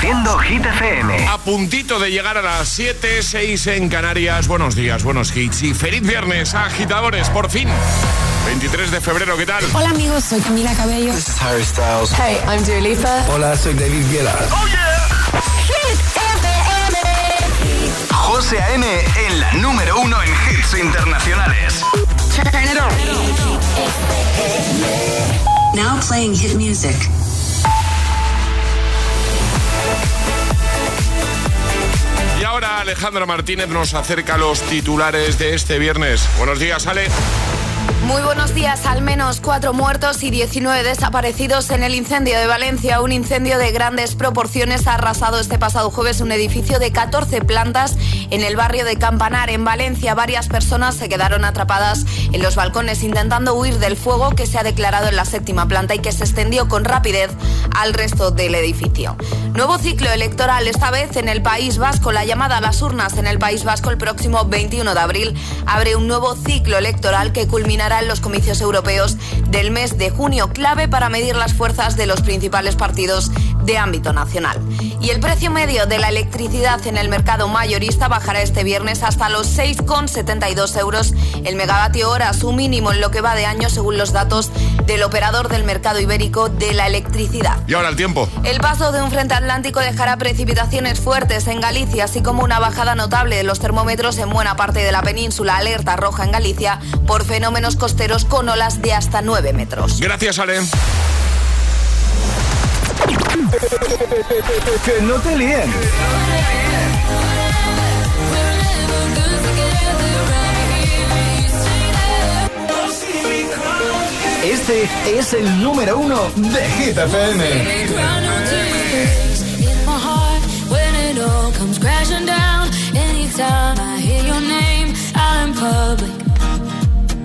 Reproduciendo Hit FM. A puntito de llegar a las 7, 6 en Canarias. Buenos días, buenos hits y feliz viernes, agitadores, por fin. 23 de febrero, ¿qué tal? Hola amigos, soy Camila Cabello. This is Harry Styles. Hey, I'm Dua Lipa. Hola, soy David Guetta. ¡Oh, yeah! Hit FM. José A.M. en la número uno en hits internacionales. Turn it on. Now playing hit music. Ahora Alejandra Martínez nos acerca los titulares de este viernes. Buenos días, Ale. Muy buenos días. Al menos cuatro muertos y 19 desaparecidos en el incendio de Valencia. Un incendio de grandes proporciones ha arrasado este pasado jueves un edificio de 14 plantas en el barrio de Campanar, en Valencia. Varias personas se quedaron atrapadas en los balcones intentando huir del fuego que se ha declarado en la séptima planta y que se extendió con rapidez al resto del edificio. Nuevo ciclo electoral, esta vez en el País Vasco. La llamada a las urnas en el País Vasco el próximo 21 de abril abre un nuevo ciclo electoral que culminará los comicios europeos del mes de junio, clave para medir las fuerzas de los principales partidos de ámbito nacional. Y el precio medio de la electricidad en el mercado mayorista bajará este viernes hasta los 6,72 euros el megavatio hora, su mínimo en lo que va de año según los datos del operador del mercado ibérico de la electricidad. Y ahora el tiempo. El paso de un frente atlántico dejará precipitaciones fuertes en Galicia, así como una bajada notable de los termómetros en buena parte de la península, alerta roja en Galicia por fenómenos costeros con olas de hasta 9 metros. Gracias, Ale. Que no te líen. Este es el número uno de Hit FM. public,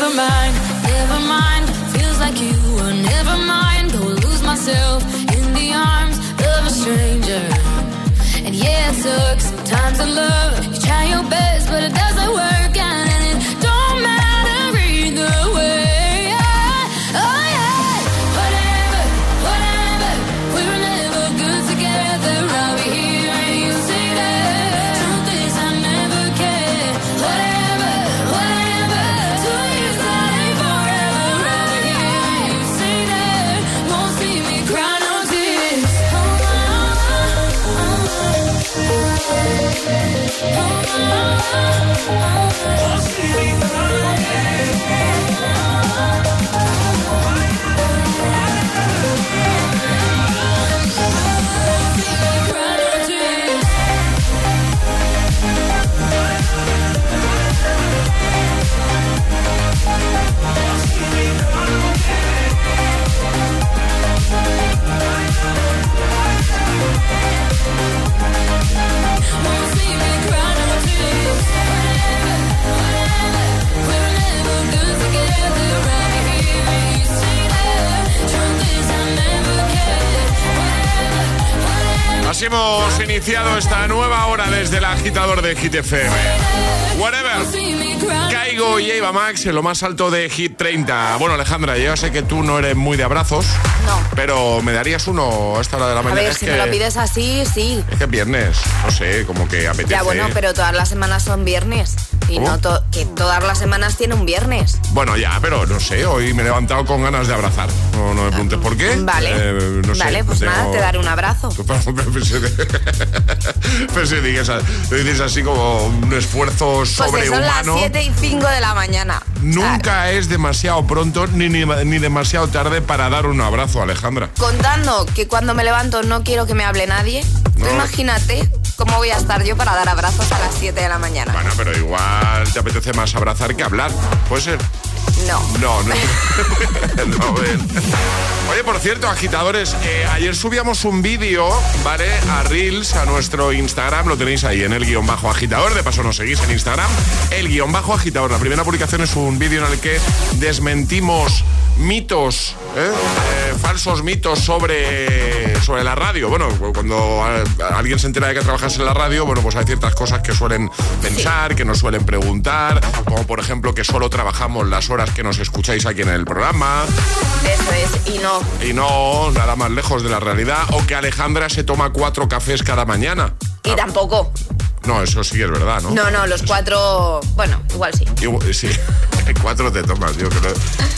Never mind, never mind. Feels like you were never mind. Go lose myself in the arms of a stranger. And yeah, it sucks sometimes in love. De Hit FM. Whatever. Caigo y Eva Max en lo más alto de Hit 30. Bueno, Alejandra, yo sé que tú no eres muy de abrazos. No. Pero me darías uno a esta hora de la A mañana. ver, Es si que- me lo pides así, sí. Es que es viernes. No sé, como que apetece. Ya bueno, pero todas las semanas son viernes. Y ¿Cómo? no to- que todas las semanas tiene un viernes. Bueno, ya, pero no sé, hoy me he levantado con ganas de abrazar. No, no me preguntes por qué. Vale. Eh, no sé, vale, pues tengo- nada, te daré un abrazo. Digas- lo dices así como un esfuerzo Pues que son las sobrehumano. 7 y 5 de la mañana. Nunca es demasiado pronto ni, ni, ni demasiado tarde para dar un abrazo, Alejandra. Contando que cuando me levanto no quiero que me hable nadie. Tú imagínate cómo voy a estar yo para dar abrazos a las 7 de la mañana. Bueno, pero igual te apetece más abrazar que hablar. ¿Puede ser? No. No, no. No, ven. Oye, por cierto, agitadores, eh, ayer subíamos un vídeo, ¿vale? A Reels, a nuestro Instagram, lo tenéis ahí en el guion bajo agitador, de paso nos seguís en Instagram, el guion bajo agitador. La primera publicación es un vídeo en el que desmentimos mitos, ¿eh? Eh, falsos mitos sobre, sobre la radio. Bueno, cuando a- alguien se entera de que trabajas en la radio, bueno, pues hay ciertas cosas que suelen pensar, que nos suelen preguntar, como por ejemplo que solo trabajamos las horas que nos escucháis aquí en el programa Eso es, y no. y no nada más lejos de la realidad, o que Alejandra se toma cuatro cafés cada mañana. Y tampoco. No, eso sí es verdad, ¿no? No, no, los cuatro. Bueno, igual sí. Igual- sí, cuatro te tomas, yo creo.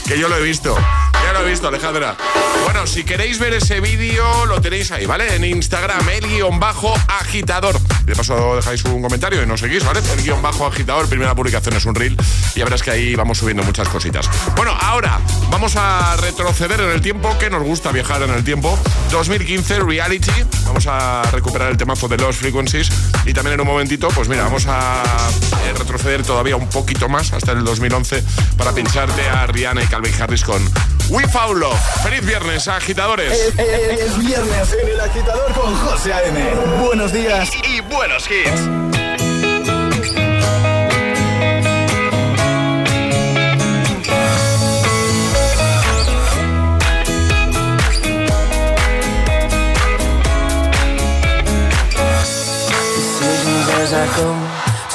Que yo lo he visto. Ya lo he visto, Alejandra. Bueno, si queréis ver ese vídeo, lo tenéis ahí, ¿vale? En Instagram, el guion bajo agitador. De paso, dejáis un comentario y nos seguís, ¿vale? El guion bajo agitador, primera publicación es un reel. Y ya verás que ahí vamos subiendo muchas cositas. Bueno, ahora vamos a retroceder en el tiempo, que nos gusta viajar en el tiempo. 2015, Reality. Vamos a recuperar el temazo de Lost Frequencies. Y también en un momentito, pues mira, vamos a eh, retroceder todavía un poquito más hasta el 2011 para pincharte a Rihanna y Calvin Harris con We Found Love. Feliz viernes, agitadores. Es viernes en el agitador con José A.M. Buenos días. Y buenos hits. I go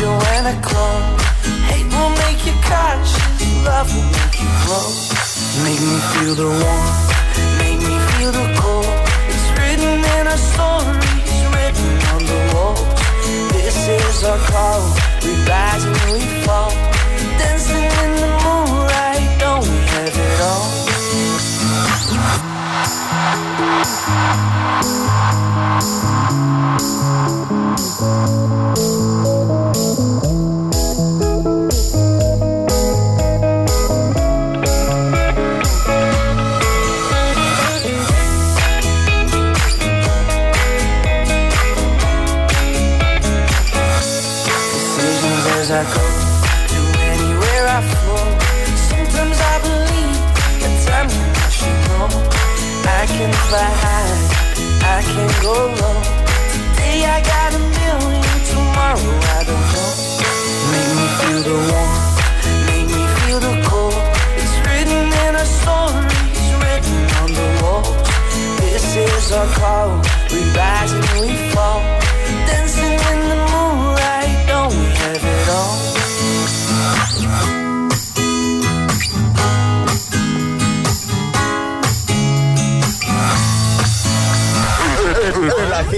Special and a clone. Hate will make you cautious, love will make you grow. Make me feel the warmth, make me feel the cold. It's written in our stories, written on the walls. This is our call, we rise and we fall. Dancing in the moonlight, don't we have it all? decisions I can fly high, I can go. Today I got a million, tomorrow I don't know. Make me feel the warmth, make me feel the cold. It's written in our stories, written on the. This is our call, we rise and we fall.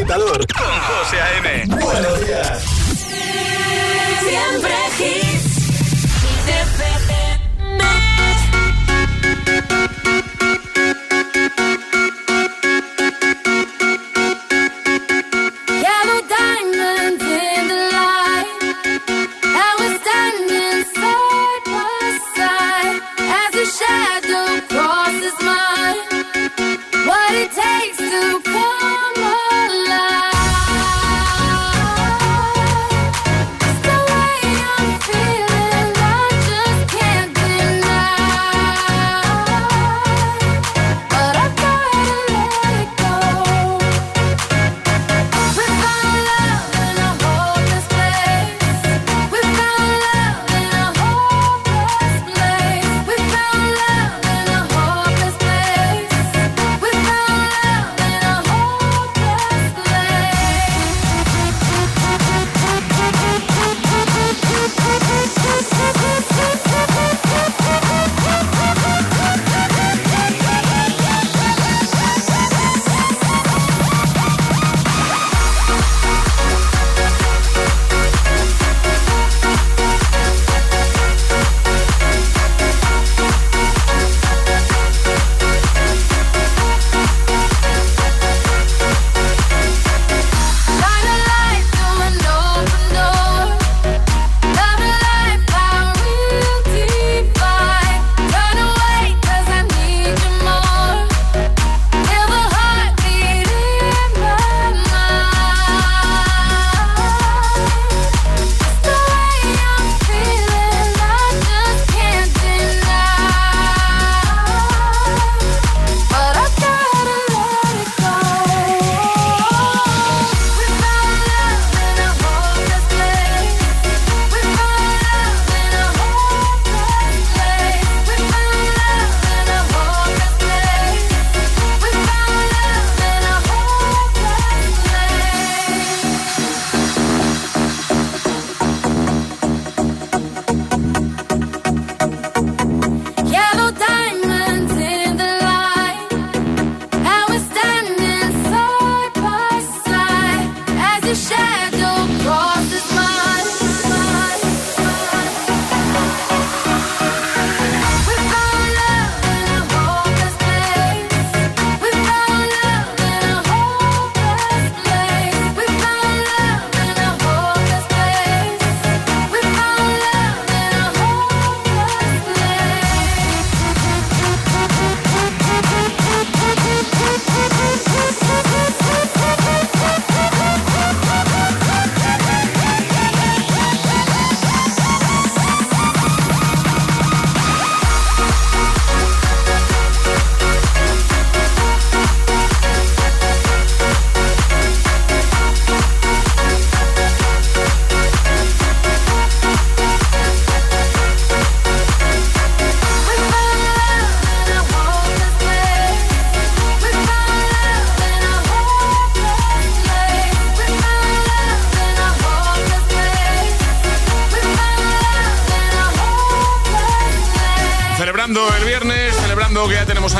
Agitador Con José A.M. Buenos días. Siempre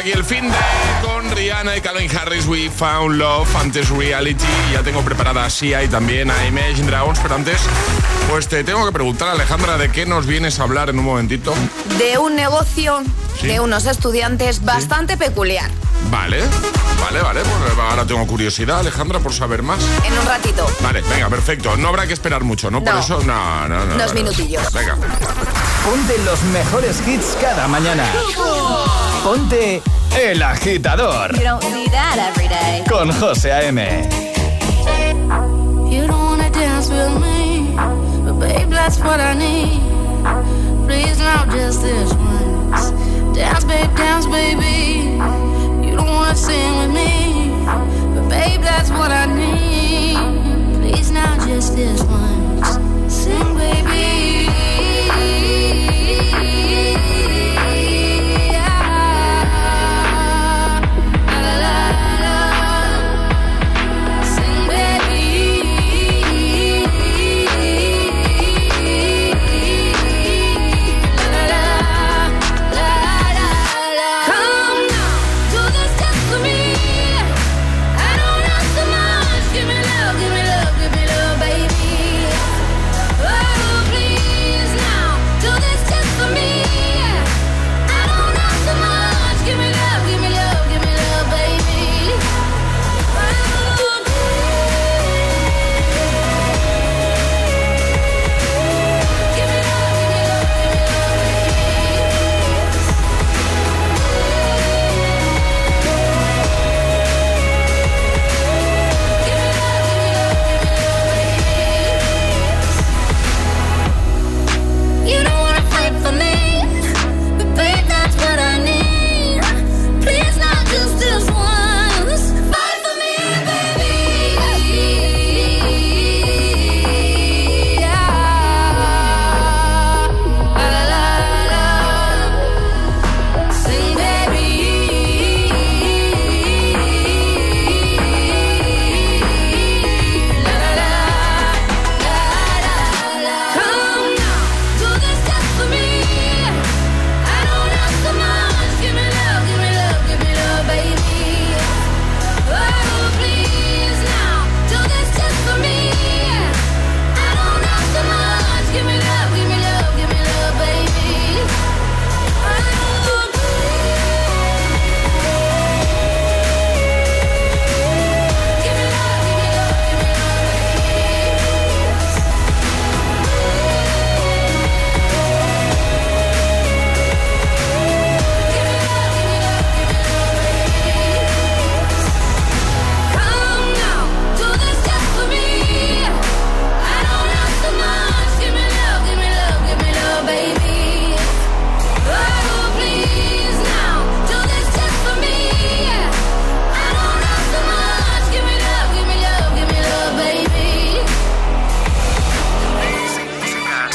aquí el fin de con Rihanna y Calvin Harris, We Found Love, antes Reality. Ya tengo preparada a Sia y también a Imagine Dragons, pero antes, pues te tengo que preguntar, Alejandra, ¿de qué nos vienes a hablar en un momentito? De un negocio de unos estudiantes bastante peculiar. Vale, vale, vale. Pues ahora tengo curiosidad, Alejandra, por saber más. En un ratito. Vale, venga, perfecto. No habrá que esperar mucho, ¿no? Por eso, no, no, no. Dos minutillos. Venga. Ponte los mejores hits cada mañana. Ponte El Agitador. You don't see that every day. Con José A.M. You don't wanna dance with me, but babe, that's what I need. Please, not just this once. Dance, babe, dance, baby. Sing with me, but babe, that's what I need. Please, now just this once.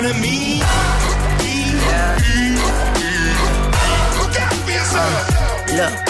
enemy. Yeah. Look out for yourself. Look.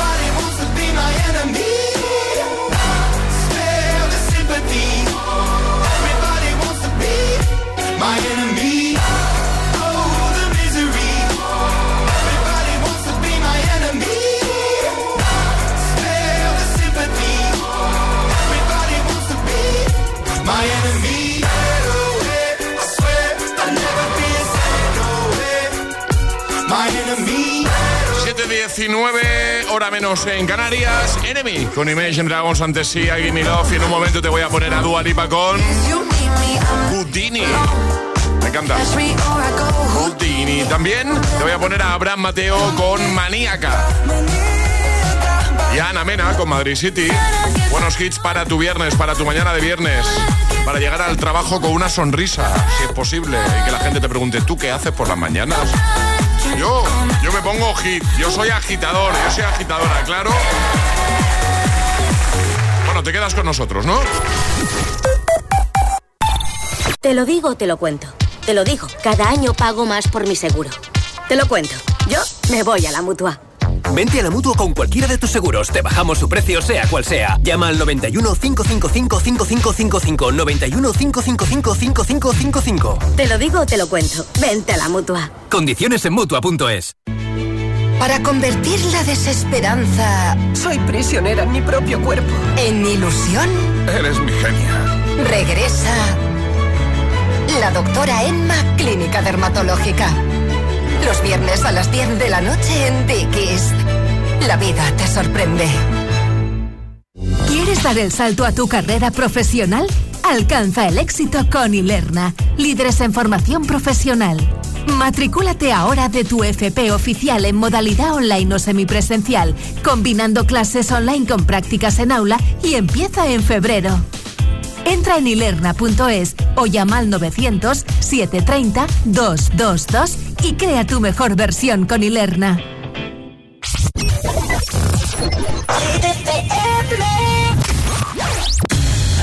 Hora menos en Canarias. Enemy con Imagine Dragons antes sí, Give Me Love. Y en un momento te voy a poner a Dua Lipa con Houdini. Me encanta. Houdini. También te voy a poner a Abraham Mateo con Maníaca. Y a Ana Mena con Madrid City. Buenos hits para tu viernes, para tu mañana de viernes. Para llegar al trabajo con una sonrisa, si es posible. Y que la gente te pregunte, ¿tú qué haces por las mañanas? Yo, yo me pongo hit. Yo soy agitador, yo soy agitadora, claro. Bueno, te quedas con nosotros, ¿no? Te lo digo, te lo cuento. Te lo digo, cada año pago más por mi seguro. Te lo cuento. Yo me voy a la mutua. Vente a la mutua con cualquiera de tus seguros. Te bajamos su precio, sea cual sea. Llama al 91 555 5555. 91 555 5555. Te lo digo, te lo cuento. Vente a la mutua. Condiciones en mutua.es. Para convertir la desesperanza. Soy prisionera en mi propio cuerpo. En ilusión. Eres mi genia. Regresa. La doctora Emma, Clínica Dermatológica los viernes a las 10 de la noche en Dickies. La vida te sorprende. ¿Quieres dar el salto a tu carrera profesional? Alcanza el éxito con Ilerna, líderes en formación profesional. Matricúlate ahora de tu FP oficial en modalidad online o semipresencial, combinando clases online con prácticas en aula y empieza en febrero. Entra en ilerna.es o llama al 900-730-222 y crea tu mejor versión con Ilerna.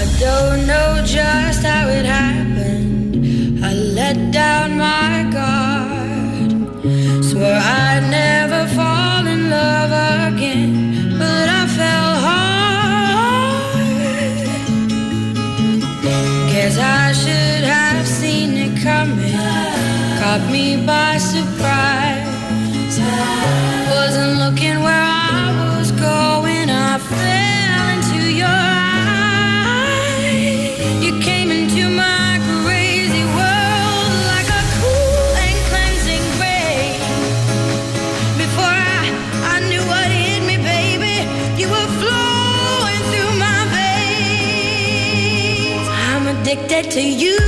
I don't know just how it happened. I let down my guard. Swore I'd never fall in love again, to you,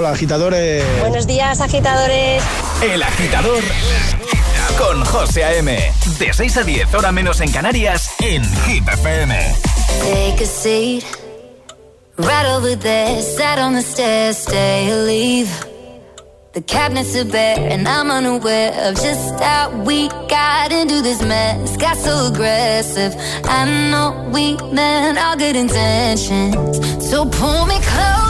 Hola, agitadores. Buenos días, agitadores. El agitador con José A.M. De 6 a 10, hora menos en Canarias, en Hit FM. Take a seat. Right over there, sat on the stairs, stay or leave. The cabinets are bare, and I'm unaware of just how we got into this mess. Got so aggressive. I know we meant all good intentions. So pull me close.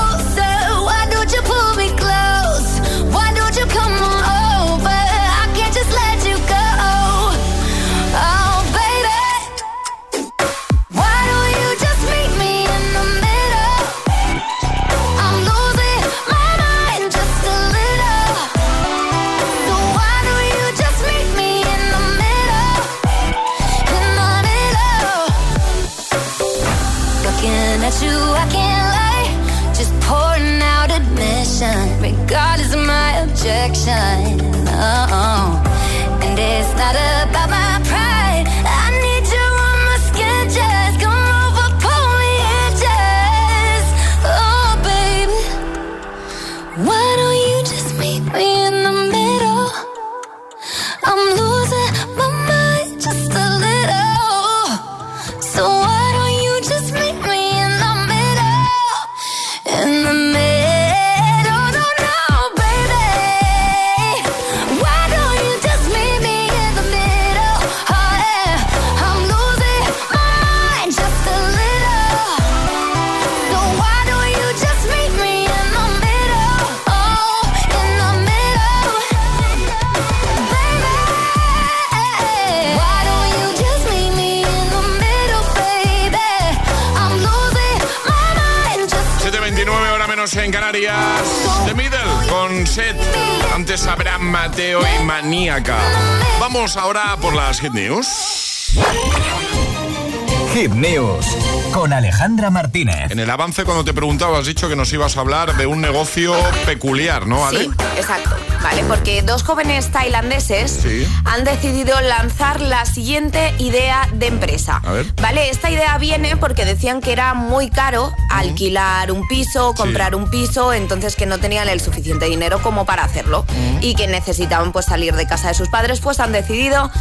Antes Abraham, Mateo y Maníaca. Vamos ahora por las Hit News. Hit News con Alejandra Martínez. En el avance, cuando te preguntaba, has dicho que nos ibas a hablar de un negocio peculiar, ¿no, Ale? Sí, exacto. Vale, porque dos jóvenes tailandeses han decidido lanzar la siguiente idea de empresa. A ver. Vale, esta idea viene porque decían que era muy caro alquilar un piso, comprar un piso, entonces que no tenían el suficiente dinero como para hacerlo y que necesitaban pues salir de casa de sus padres, pues han decidido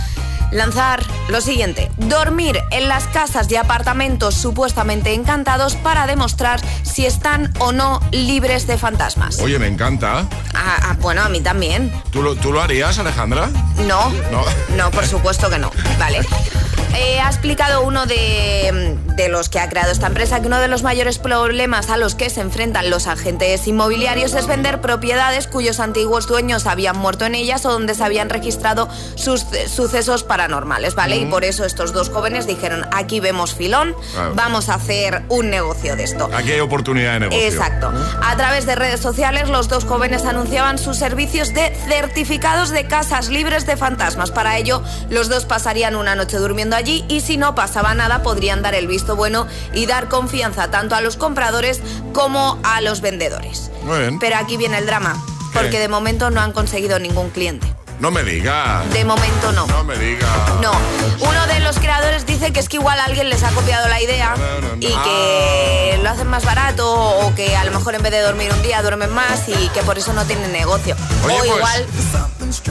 lanzar lo siguiente, dormir en las casas y apartamentos supuestamente encantados para demostrar si están o no libres de fantasmas. Oye, me encanta. Ah, ah, bueno, a mí también. ¿Tú lo, ¿Tú lo harías, Alejandra? No, No. no, por supuesto que no. Vale. Eh, ha explicado uno de, de los que ha creado esta empresa que uno de los mayores problemas a los que se enfrentan los agentes inmobiliarios es vender propiedades cuyos antiguos dueños habían muerto en ellas o donde se habían registrado sus sucesos paranormales, ¿vale? Y por eso estos dos jóvenes dijeron, aquí vemos filón, Claro. vamos a hacer un negocio de esto. Aquí hay oportunidad de negocio. Exacto. A través de redes sociales, los dos jóvenes anunciaban sus servicios de certificados de casas libres de fantasmas. Para ello, los dos pasarían una noche durmiendo allí y si no pasaba nada, podrían dar el visto bueno y dar confianza tanto a los compradores como a los vendedores. Muy bien. Pero aquí viene el drama, porque de momento no han conseguido ningún cliente. No me digas. De momento no. No me digas. No, uno de los creadores dice que es que igual alguien les ha copiado la idea y que lo hacen más barato o que a lo mejor en vez de dormir un día duermen más y que por eso no tienen negocio. Oye, o pues- igual,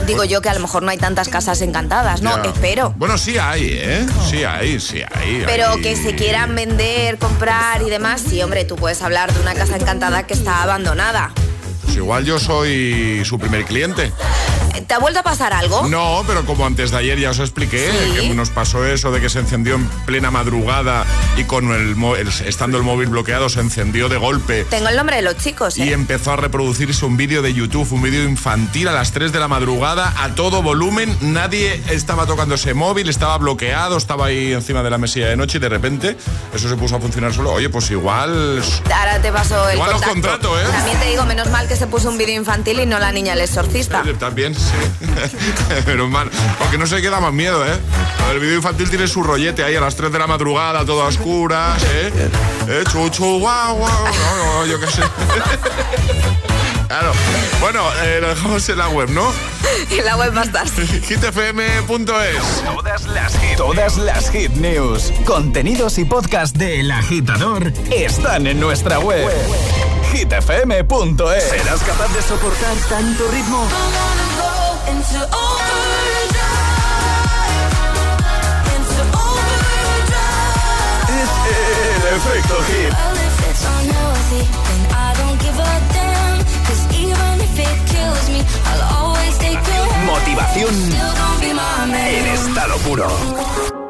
digo yo que a lo mejor no hay tantas casas encantadas, ¿no? Espero. Bueno, sí hay, ¿eh? Sí hay, sí hay. Pero hay. que se quieran vender, comprar y demás, sí, hombre, tú puedes hablar de una casa encantada que está abandonada. Pues igual yo soy su primer cliente. ¿Te ha vuelto a pasar algo? No, pero como antes de ayer ya os expliqué, Sí. que nos pasó eso de que se encendió en plena madrugada y con el, el- estando el móvil bloqueado se encendió de golpe. Tengo el nombre de los chicos, ¿eh? Y empezó a reproducirse un vídeo de YouTube, un vídeo infantil a las 3 de la madrugada, a todo volumen. Nadie estaba tocando ese móvil, estaba bloqueado, estaba ahí encima de la mesilla de noche y de repente eso se puso a funcionar solo. Oye, pues igual. Ahora te paso el Igual los contacto. contrato, ¿eh? También te digo, menos mal que se puso un vídeo infantil y no la niña el exorcista. Eh, También, sí. Pero mal. Porque no se queda más miedo, ¿eh? El vídeo infantil tiene su rollete ahí a las 3 de la madrugada, todo a oscuras, ¿eh? ¿Eh? Chuchu, guau, guau. No, no, yo qué sé. Claro. Bueno, eh, lo dejamos en la web, ¿no? En la web va a estar. hitfm.es. Todas las hit, todas las hit news, contenidos y podcast de El Agitador están en nuestra web. hitfm.es. ¿Serás capaz de soportar tanto ritmo? Hit. Motivación. En estado puro.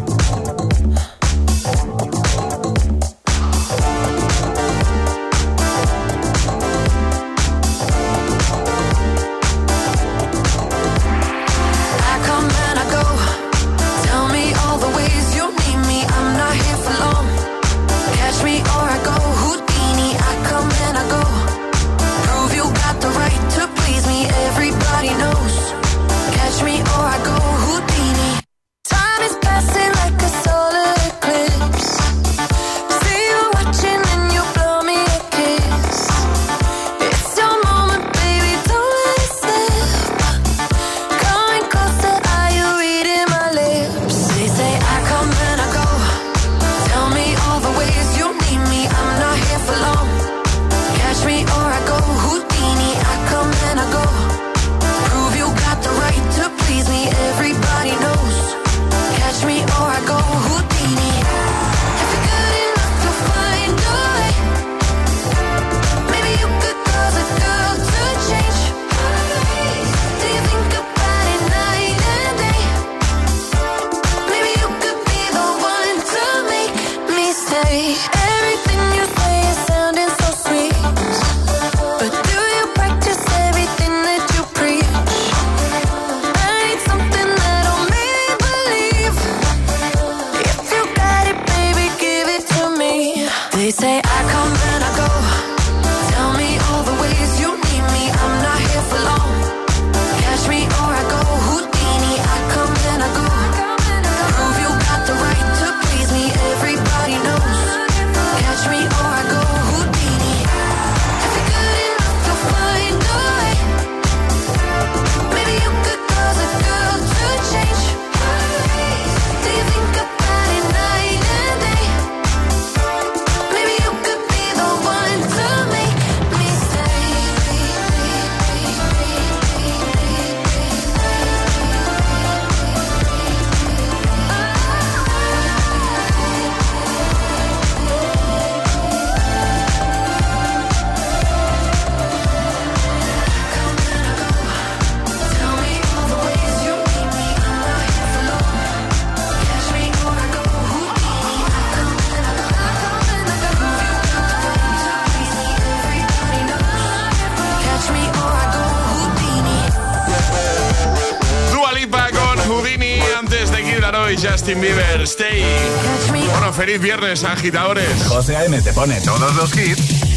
feliz viernes, agitadores. José A.M. te pone todos los hits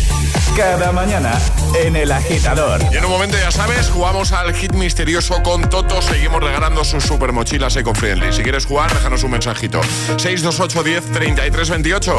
cada mañana en El Agitador. Y en un momento, ya sabes, jugamos al hit misterioso con Toto. Seguimos regalando sus super mochilas eco-friendly. Si quieres jugar, déjanos un mensajito. 628 10 33 28.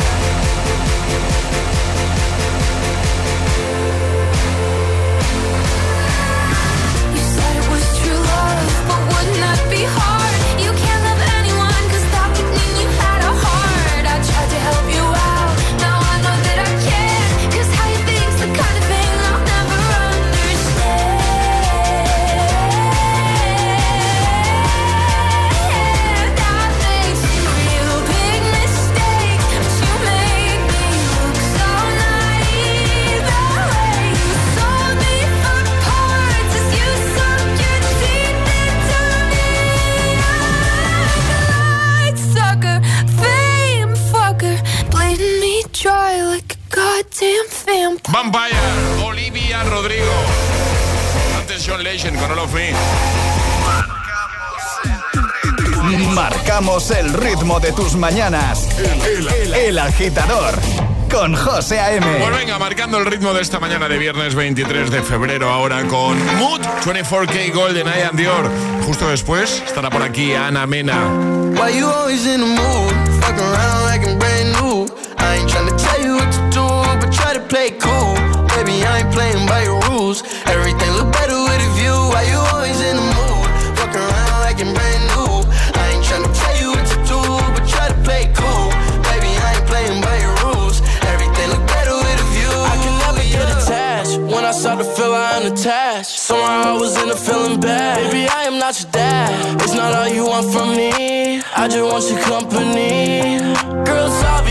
Con All of Me. Marcamos el ritmo de tus mañanas. El, agitador con José A.M. Pues venga, marcando el ritmo de esta mañana de viernes 23 de febrero, ahora con Mood 24K Golden Eye and Dior. Justo después estará por aquí Ana Mena. Why you always in the mood? Fuck around like I'm brand new. I ain't tryna tell you what to do, but try to play it cool. Baby, I ain't playing by your rules. Everything Was feeling bad. Baby, I am not your dad. It's not all you want from me. I just want your company. It's obvious,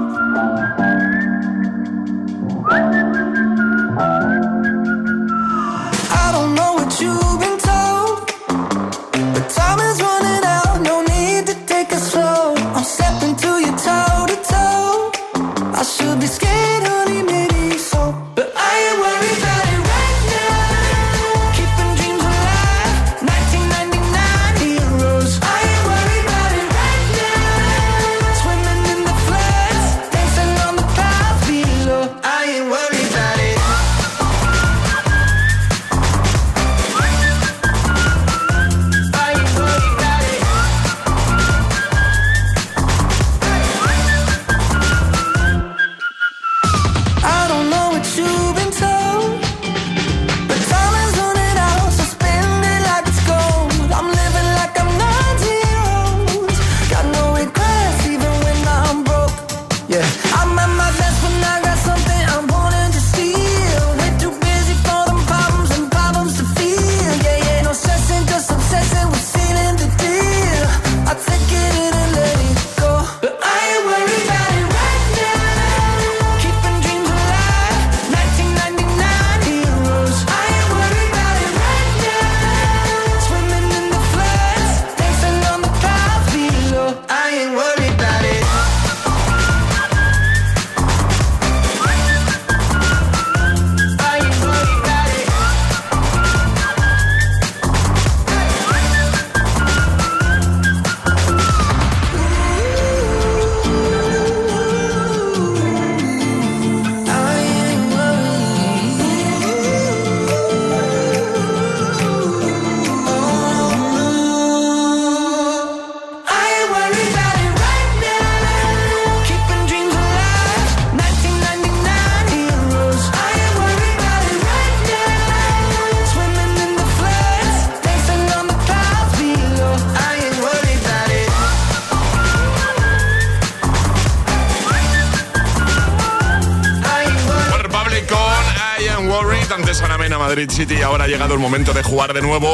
Madrid City ahora ha llegado el momento de jugar de nuevo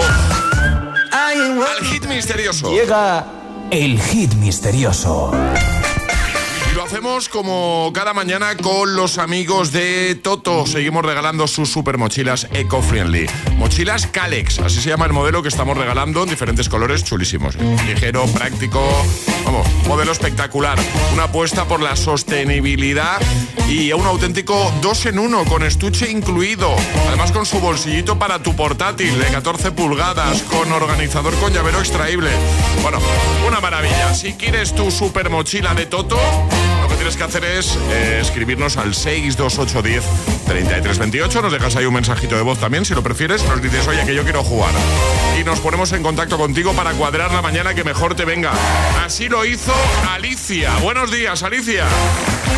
al hit misterioso. Llega el hit misterioso. Hacemos como cada mañana con los amigos de Toto. Seguimos regalando sus super mochilas eco-friendly. Mochilas Calex, así se llama el modelo que estamos regalando en diferentes colores chulísimos. Ligero, práctico, vamos, modelo espectacular. Una apuesta por la sostenibilidad y un auténtico dos en uno con estuche incluido. Además con su bolsillito para tu portátil de 14 pulgadas, con organizador con llavero extraíble. Bueno, una maravilla. Si quieres tu super mochila de Toto, tienes que hacer es eh, escribirnos al 62810 3328. Nos dejas ahí un mensajito de voz también, si lo prefieres. Nos dices, oye, que yo quiero jugar. Y nos ponemos en contacto contigo para cuadrar la mañana que mejor te venga. Así lo hizo Alicia. Buenos días, Alicia.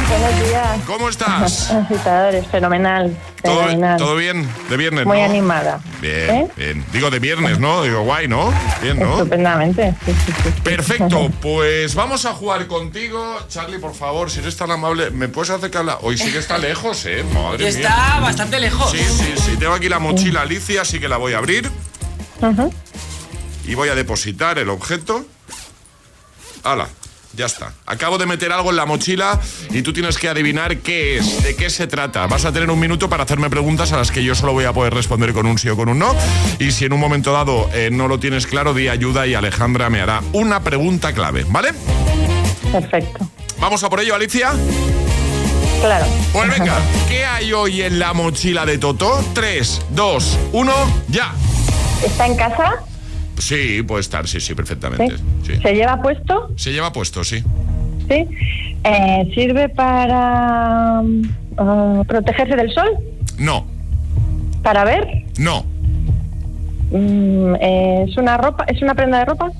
Buenos días. ¿Cómo estás? Agitadores, fenomenal. ¿Todo, fenomenal. todo bien? De viernes, Muy ¿no? animada. Bien, ¿Eh? bien. Digo de viernes, ¿no? Digo, guay, ¿no? Bien, ¿no? Estupendamente. Sí, sí, sí. Perfecto, pues vamos a jugar contigo. Charlie, por favor, si eres tan amable, ¿me puedes acercar la...? Hoy sí que está lejos, ¿eh? Madre mía. Está bastante lejos. Sí, sí, sí. Tengo aquí la mochila Alicia, así que la voy a abrir. Y voy a depositar el objeto. ¡Hala! Ya está. Acabo de meter algo en la mochila y tú tienes que adivinar qué es, de qué se trata. Vas a tener un minuto para hacerme preguntas a las que yo solo voy a poder responder con un sí o con un no. Y si en un momento dado eh, no lo tienes claro, di ayuda y Alejandra me hará una pregunta clave, ¿vale? Perfecto. ¿Vamos a por ello, Alicia? Claro. Pues venga, ¿qué hay hoy en la mochila de Toto? 3, 2, 1, ya. ¿Está en casa? Sí, puede estar, sí, sí, perfectamente. ¿Sí? Sí. ¿Se lleva puesto? Se lleva puesto, sí. Sí. Eh, ¿Sirve para mm, protegerse del sol? No, ¿Para ver? no, Mm, eh, ¿Es una ropa? ¿Es una prenda de ropa?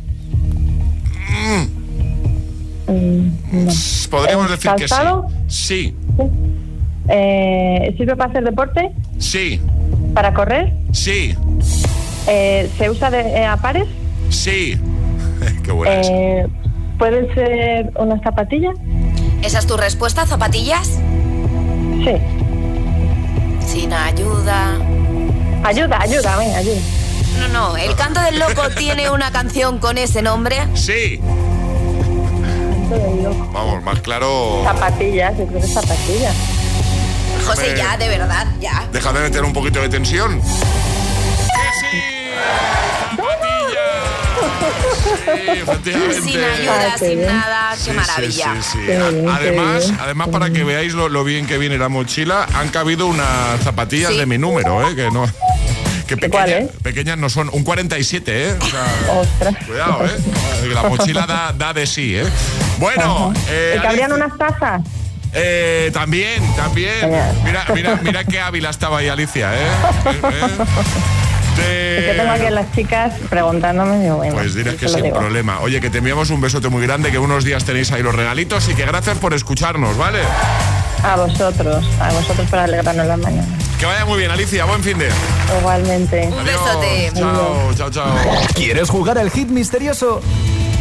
Mm, no. podríamos ¿Es decir que sí. calzado? Sí, Eh, ¿Sirve para hacer deporte? sí, ¿Para correr? sí, Eh, ¿Se usa de, eh, a pares? sí. Qué buena es. Eh, ¿Pueden ser unas zapatillas? ¿Esa es tu respuesta, zapatillas? Sí. Sin ayuda. Ayuda, ayuda, venga, ayuda. No, no, el canto del loco tiene una canción con ese nombre. Sí. Vamos, más claro. Zapatillas, yo creo que zapatillas. José, ya, de verdad, ya. Déjame meter un poquito de tensión. Sí. Sin ayuda, sin nada, qué Sí, maravilla. sí, sí, sí. Qué bien, Además, además para que veáis lo, lo bien que viene la mochila, han cabido unas zapatillas Sí. de mi número, ¿eh? Que no. Que ¿De cuál, pequeñas, eh? pequeñas no son. Un 47, ¿eh? O sea, Ostras. cuidado, ¿eh? La mochila da, da de sí, ¿eh? Bueno, eh, ¿Y cabrían unas tazas? eh, también, también. Mira, mira, mira qué hábil estaba ahí Alicia, ¿eh? ¿Eh? ¿Eh? Te- Yo tengo aquí a las chicas preguntándome, digo, bueno. Pues dirás que sin digo. problema. Oye, que te enviamos un besote muy grande, que unos días tenéis ahí los regalitos y que gracias por escucharnos, ¿vale? A vosotros, a vosotros para alegrarnos la mañana. Que vaya muy bien, Alicia. Buen fin de. Igualmente. Un besote. Chao, chao, chao. ¿Quieres jugar al hit misterioso?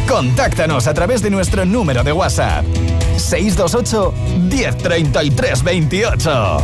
Contáctanos a través de nuestro número de WhatsApp. 628 1033 28.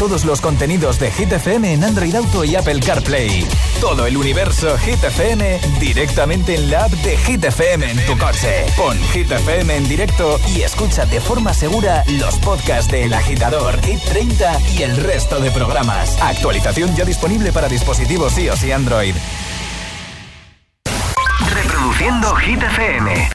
todos los contenidos de Hit FM en Android Auto y Apple CarPlay. Todo el universo Hit FM directamente en la app de Hit FM en tu coche. Pon Hit FM en directo y escucha de forma segura los podcasts de El Agitador, Hit 30 y el resto de programas. Actualización ya disponible para dispositivos iOS y Android. Reproduciendo Hit FM.